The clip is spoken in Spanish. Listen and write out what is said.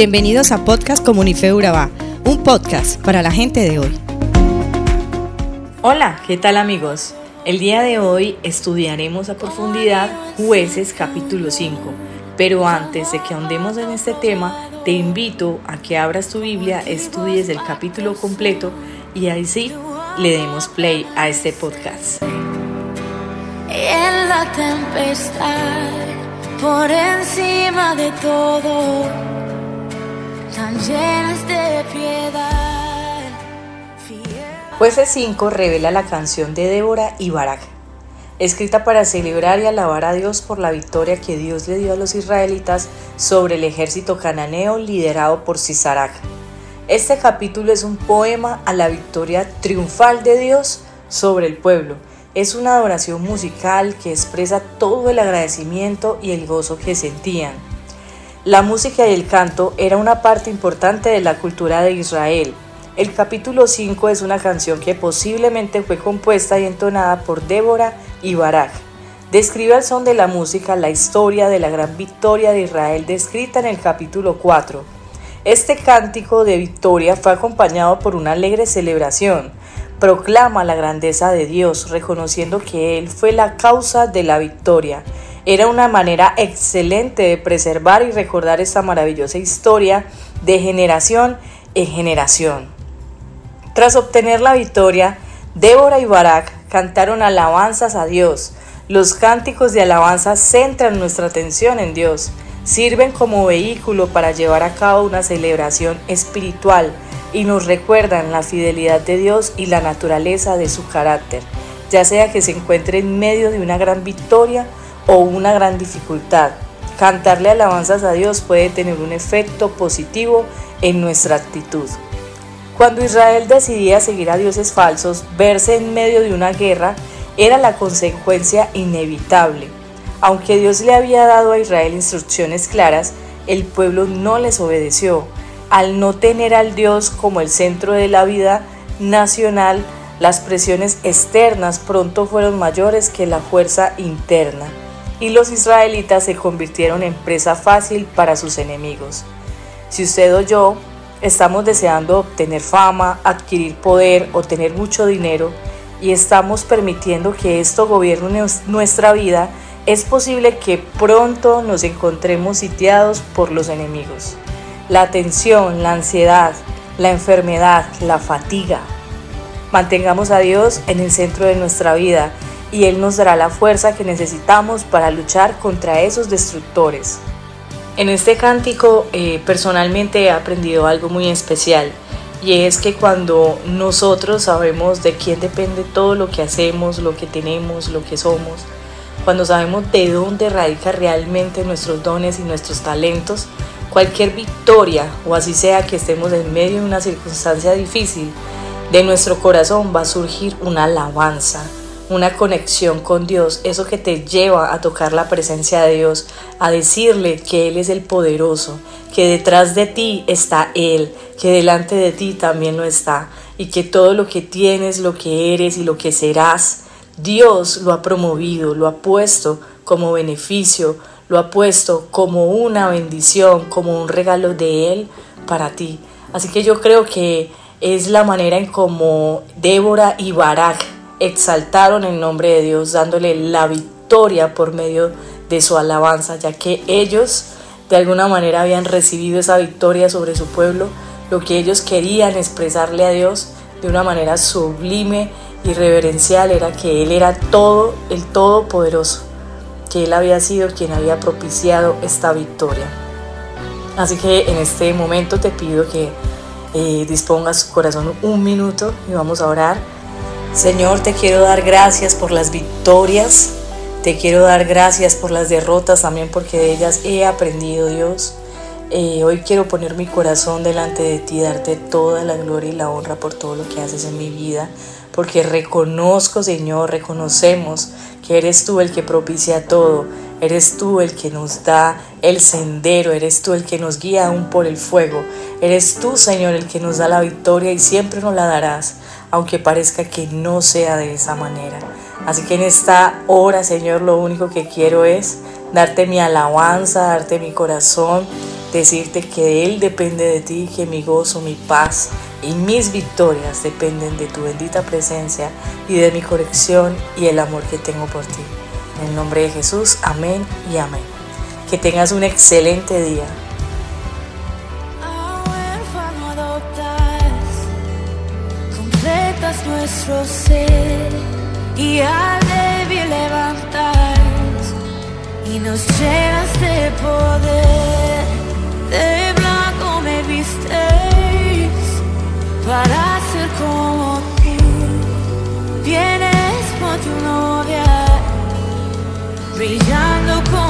Bienvenidos a Podcast Comunife Urabá, un podcast para la gente de hoy. Hola, ¿qué tal amigos? El día de hoy estudiaremos a profundidad Jueces capítulo 5, pero antes de que ahondemos en este tema, te invito a que abras tu Biblia, estudies el capítulo completo y ahí sí le demos play a este podcast. En la tempestad, por encima de todo llenas de piedad. Jueces 5 revela la canción de Débora y Barak, escrita para celebrar y alabar a Dios por la victoria que Dios le dio a los israelitas sobre el ejército cananeo liderado por Sisarak. Este capítulo es un poema a la victoria triunfal de Dios sobre el pueblo. Es una adoración musical que expresa todo el agradecimiento y el gozo que sentían. La música y el canto era una parte importante de la cultura de Israel. El capítulo 5 es una canción que posiblemente fue compuesta y entonada por Débora y Barak. Describe al son de la música la historia de la gran victoria de Israel descrita en el capítulo 4. Este cántico de victoria fue acompañado por una alegre celebración. Proclama la grandeza de Dios, reconociendo que Él fue la causa de la victoria era una manera excelente de preservar y recordar esta maravillosa historia de generación en generación. Tras obtener la victoria, Débora y Barak cantaron alabanzas a Dios. Los cánticos de alabanza centran nuestra atención en Dios, sirven como vehículo para llevar a cabo una celebración espiritual y nos recuerdan la fidelidad de Dios y la naturaleza de su carácter, ya sea que se encuentre en medio de una gran victoria o una gran dificultad. Cantarle alabanzas a Dios puede tener un efecto positivo en nuestra actitud. Cuando Israel decidía seguir a dioses falsos, verse en medio de una guerra era la consecuencia inevitable. Aunque Dios le había dado a Israel instrucciones claras, el pueblo no les obedeció. Al no tener al Dios como el centro de la vida nacional, las presiones externas pronto fueron mayores que la fuerza interna y los israelitas se convirtieron en presa fácil para sus enemigos. Si usted o yo estamos deseando obtener fama, adquirir poder o tener mucho dinero y estamos permitiendo que esto gobierne nuestra vida, es posible que pronto nos encontremos sitiados por los enemigos. La tensión, la ansiedad, la enfermedad, la fatiga. Mantengamos a Dios en el centro de nuestra vida y Él nos dará la fuerza que necesitamos para luchar contra esos destructores. En este cántico eh, personalmente he aprendido algo muy especial y es que cuando nosotros sabemos de quién depende todo lo que hacemos, lo que tenemos, lo que somos, cuando sabemos de dónde radica realmente nuestros dones y nuestros talentos, cualquier victoria o así sea que estemos en medio de una circunstancia difícil, de nuestro corazón va a surgir una alabanza, una conexión con Dios, eso que te lleva a tocar la presencia de Dios, a decirle que Él es el poderoso, que detrás de ti está Él, que delante de ti también lo está, y que todo lo que tienes, lo que eres y lo que serás, Dios lo ha promovido, lo ha puesto como beneficio, lo ha puesto como una bendición, como un regalo de Él para ti. Así que yo creo que es la manera en como Débora y Barak exaltaron el nombre de Dios dándole la victoria por medio de su alabanza, ya que ellos de alguna manera habían recibido esa victoria sobre su pueblo, lo que ellos querían expresarle a Dios de una manera sublime y reverencial era que Él era todo, el Todopoderoso, que Él había sido quien había propiciado esta victoria. Así que en este momento te pido que eh, dispongas tu corazón un minuto y vamos a orar Señor, te quiero dar gracias por las victorias, te quiero dar gracias por las derrotas también porque de ellas he aprendido, Dios. Eh, hoy quiero poner mi corazón delante de ti, darte toda la gloria y la honra por todo lo que haces en mi vida, porque reconozco, Señor, reconocemos que eres tú el que propicia todo, eres tú el que nos da el sendero, eres tú el que nos guía aún por el fuego, eres tú, Señor, el que nos da la victoria y siempre nos la darás aunque parezca que no sea de esa manera. Así que en esta hora, Señor, lo único que quiero es darte mi alabanza, darte mi corazón decirte que Él depende de ti, que mi gozo, mi paz y mis victorias dependen de tu bendita presencia y de mi corrección y el amor que tengo por ti. En el nombre de Jesús, amén y amén. Que tengas un excelente día. nuestro ser y al débil levantar y nos llenas de poder. De blanco me visteis para ser como brillando con